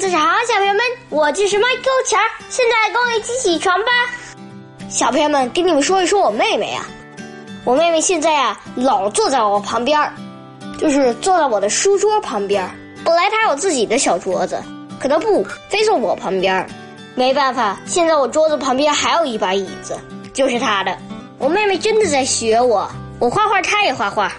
早上好，小朋友们，我就是麦克钱儿，现在跟我一起起床吧。小朋友们，跟你们说一说我妹妹啊，我妹妹现在啊，老坐在我旁边儿，就是坐在我的书桌旁边儿。本来她有自己的小桌子，可她不，非坐我旁边儿。没办法，现在我桌子旁边还有一把椅子，就是她的。我妹妹真的在学我，我画画她也画画，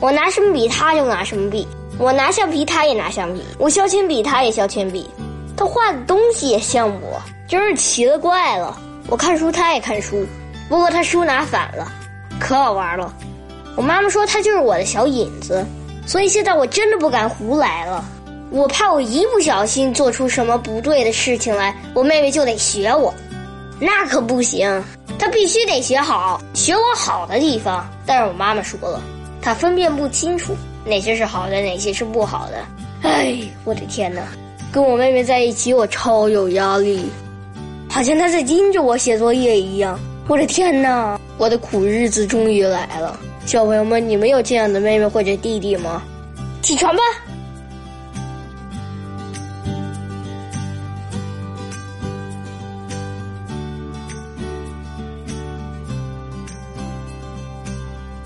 我拿什么笔她就拿什么笔。我拿橡皮，他也拿橡皮；我削铅笔，他也削铅笔。他画的东西也像我，真是奇了怪了。我看书，他也看书，不过他书拿反了，可好玩了。我妈妈说他就是我的小影子，所以现在我真的不敢胡来了。我怕我一不小心做出什么不对的事情来，我妹妹就得学我，那可不行。她必须得学好，学我好的地方。但是我妈妈说了，她分辨不清楚。哪些是好的，哪些是不好的？哎，我的天哪！跟我妹妹在一起，我超有压力，好像她在盯着我写作业一样。我的天哪！我的苦日子终于来了。小朋友们，你们有这样的妹妹或者弟弟吗？起床吧！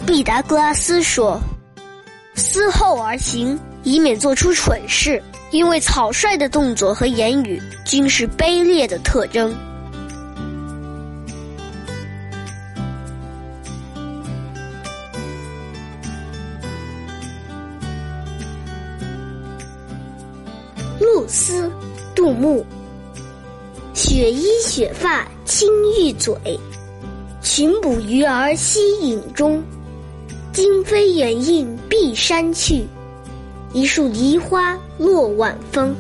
毕达哥拉斯说。思后而行，以免做出蠢事。因为草率的动作和言语均是卑劣的特征。露丝，杜牧。雪衣雪发青玉嘴，群捕鱼儿溪影中。惊飞远映碧山去，一树梨花落晚风。